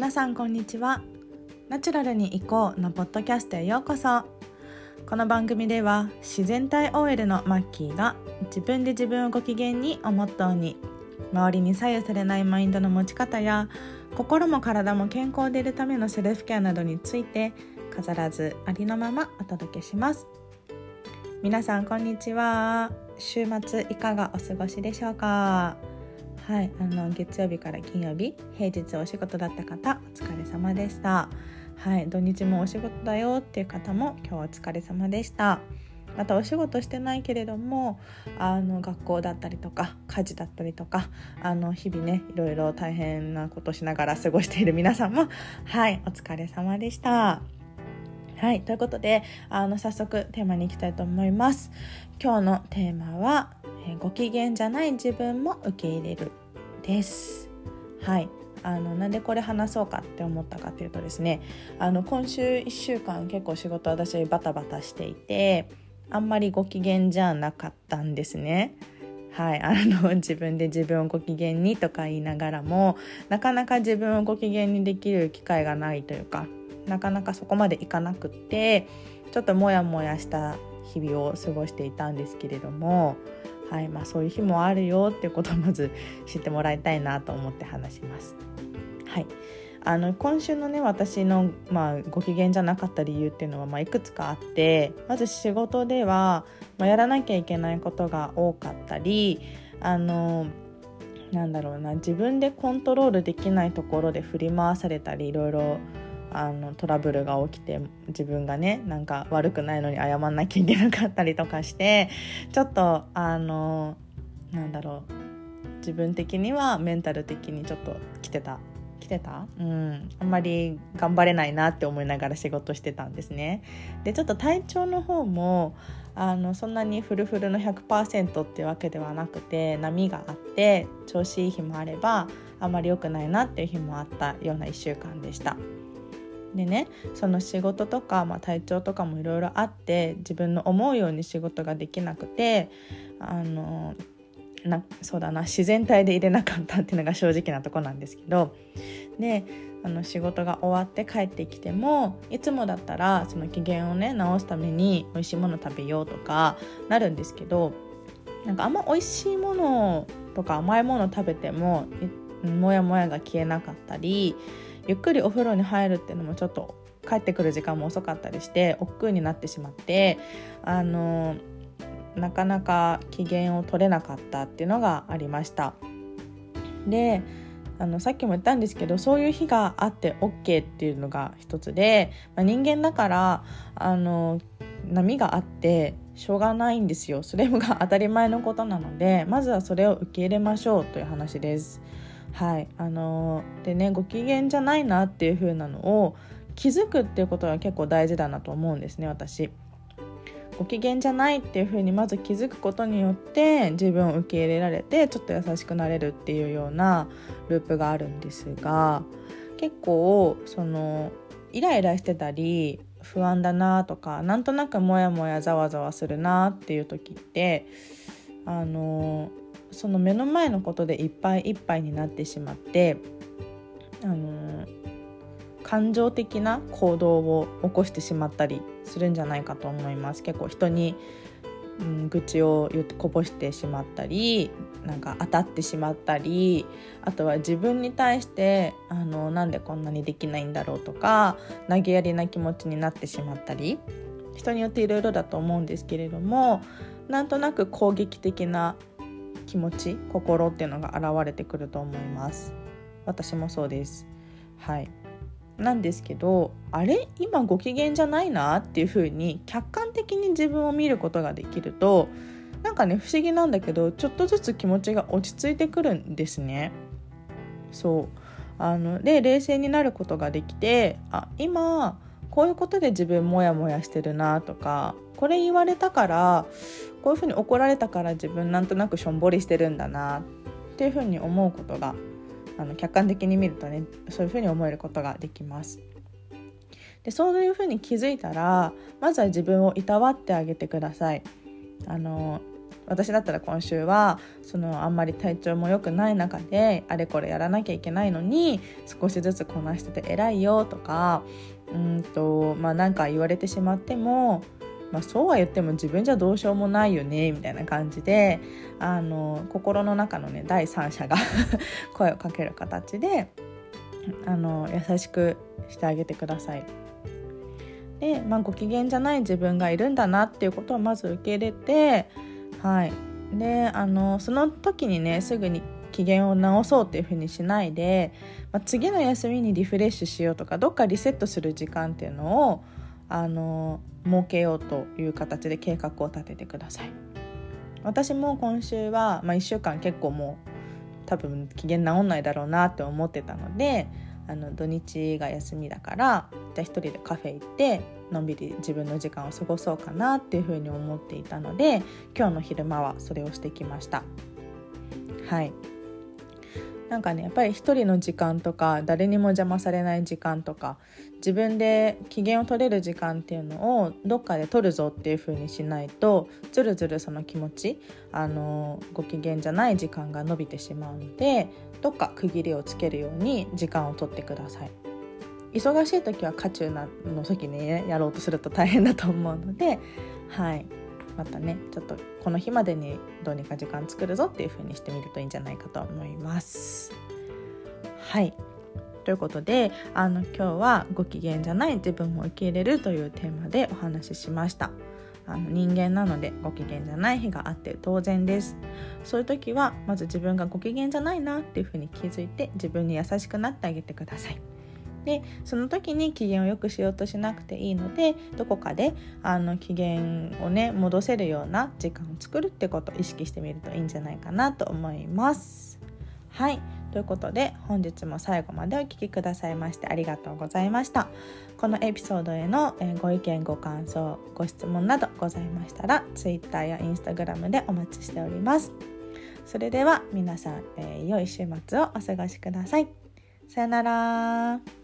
皆さんこんにちは。ナチュラルに行こうのポッドキャストへようこそ。この番組では自然体 OL のマッキーが自分で自分をご機嫌にをモットーに周りに左右されないマインドの持ち方や心も体も健康でいるためのセルフケアなどについて飾らずありのままお届けします。皆さんこんにちは。週末いかがお過ごしでしょうか？はいあの月曜日から金曜日平日お仕事だった方お疲れ様でしたはい土日もお仕事だよっていう方も今日お疲れ様でしたまたお仕事してないけれどもあの学校だったりとか家事だったりとかあの日々ねいろいろ大変なことしながら過ごしている皆さんもはいお疲れ様でした。はいということであの早速テーマに行きたいと思います。今日のテーマは、ご機嫌じゃない自分も受け入れるです。はいあのなんでこれ話そうかって思ったかというとですねあの今週1週間結構仕事私バタバタしていてあんまりご機嫌じゃなかったんですね。はい、あの自分で自分をご機嫌にとか言いながらもなかなか自分をご機嫌にできる機会がないというかなかなかそこまでいかなくってちょっとモヤモヤした日々を過ごしていたんですけれども、はいまあ、そういう日もあるよっていうことをまず知ってもらいたいなと思って話します。はいあの今週のね私の、まあ、ご機嫌じゃなかった理由っていうのは、まあ、いくつかあってまず仕事では、まあ、やらなきゃいけないことが多かったりあのなんだろうな自分でコントロールできないところで振り回されたりいろいろあのトラブルが起きて自分がねなんか悪くないのに謝んなきゃいけなかったりとかしてちょっとあのなんだろう。自分的にはメンタル的にちょっと来てた。来てた？うん。あんまり頑張れないなって思いながら仕事してたんですね。でちょっと体調の方もあのそんなにフルフルの100%ってわけではなくて波があって調子いい日もあればあんまり良くないなっていう日もあったような1週間でした。でねその仕事とか、まあ、体調とかもいろいろあって自分の思うように仕事ができなくてあのなそうだな自然体で入れなかったっていうのが正直なとこなんですけどであの仕事が終わって帰ってきてもいつもだったらその機嫌をね直すために美味しいもの食べようとかなるんですけどなんかあんま美味しいものとか甘いもの食べてもモヤモヤが消えなかったりゆっくりお風呂に入るっていうのもちょっと帰ってくる時間も遅かったりして億劫になってしまってあのなかなか機嫌を取れなかったっていうのがありましたであのさっきも言ったんですけどそういう日があって OK っていうのが一つで、まあ、人間だからあの波があってしょうがないんですよそれが当たり前のことなのでまずはそれを受け入れましょうという話です。はいあのでねご機嫌じゃないなっていう風なのを気づくっていうことが結構大事だなと思うんですね私。ご機嫌じゃないっていう風にまず気づくことによって自分を受け入れられてちょっと優しくなれるっていうようなループがあるんですが結構そのイライラしてたり不安だなとかなんとなくモヤモヤざわざわするなっていう時ってあのその目の前のことでいっぱいいっぱいになってしまってあの感情的な行動を起こしてしまったりするんじゃないかと思います。結構人に、うん、愚痴を言ってこぼしてしまったりなんか当たってしまったりあとは自分に対してあのなんでこんなにできないんだろうとか投げやりな気持ちになってしまったり人によっていろいろだと思うんですけれどもなんとなく攻撃的な気持ち心っていうのが現れてくると思います。私もそうです。はい。なんですけどあれ今ご機嫌じゃないなっていう風に客観的に自分を見ることができるとなんかね不思議なんだけどちょっとずつ気持ちが落ち着いてくるんですね。そう。あので冷静になることができてあ今こういうことで自分モヤモヤしてるなとかこれ言われたからこういうふうに怒られたから自分なんとなくしょんぼりしてるんだなっていうふうに思うことがあの客観的に見るとねそういうふうに思えることができます。でそういうふうに気づいたらまずは自分をいたわってあげてください。あの私だったら今週はそのあんまり体調も良くない中であれこれやらなきゃいけないのに少しずつこなしてて偉いよとかうんとまあなんか言われてしまってもまあ、そうは言っても自分じゃどうしようもないよねみたいな感じであの心の中のね第三者が 声をかける形であの優しくしてあげてください。で、まあ、ご機嫌じゃない自分がいるんだなっていうことをまず受け入れて、はい、であのその時にねすぐに機嫌を直そうっていうふうにしないで、まあ、次の休みにリフレッシュしようとかどっかリセットする時間っていうのをあの設けようという形で計画を立ててください。私も今週は、まあ、1週間結構もう多分機嫌直んないだろうなって思ってたのであの土日が休みだからじゃあ一人でカフェ行ってのんびり自分の時間を過ごそうかなっていうふうに思っていたので今日の昼間はそれをしてきましたはいなんかねやっぱり一人の時間とか誰にも邪魔されない時間とか自分で機嫌を取れる時間っていうのをどっかで取るぞっていう風にしないとずるずるその気持ちあのご機嫌じゃない時間が伸びてしまうのでどっか区切りをつけるように時間を取ってください。忙しい時は渦中の時にねやろうとすると大変だと思うのではいまたねちょっとこの日までにどうにか時間作るぞっていう風にしてみるといいんじゃないかと思います。はいということであの今日はご機嫌じゃない自分を受け入れるというテーマでお話ししました。あの人間なのでご機嫌じゃない日があって当然ですそういう時はまず自分がご機嫌じゃないなっていうふうに気づいて自分に優しくなってあげてくださいでその時に機嫌を良くしようとしなくていいのでどこかであの機嫌をね戻せるような時間を作るってことを意識してみるといいんじゃないかなと思います。はい。ということで本日も最後までお聴きくださいましてありがとうございました。このエピソードへのご意見ご感想ご質問などございましたら Twitter や Instagram でお待ちしております。それでは皆さん、えー、良い週末をお過ごしください。さよなら。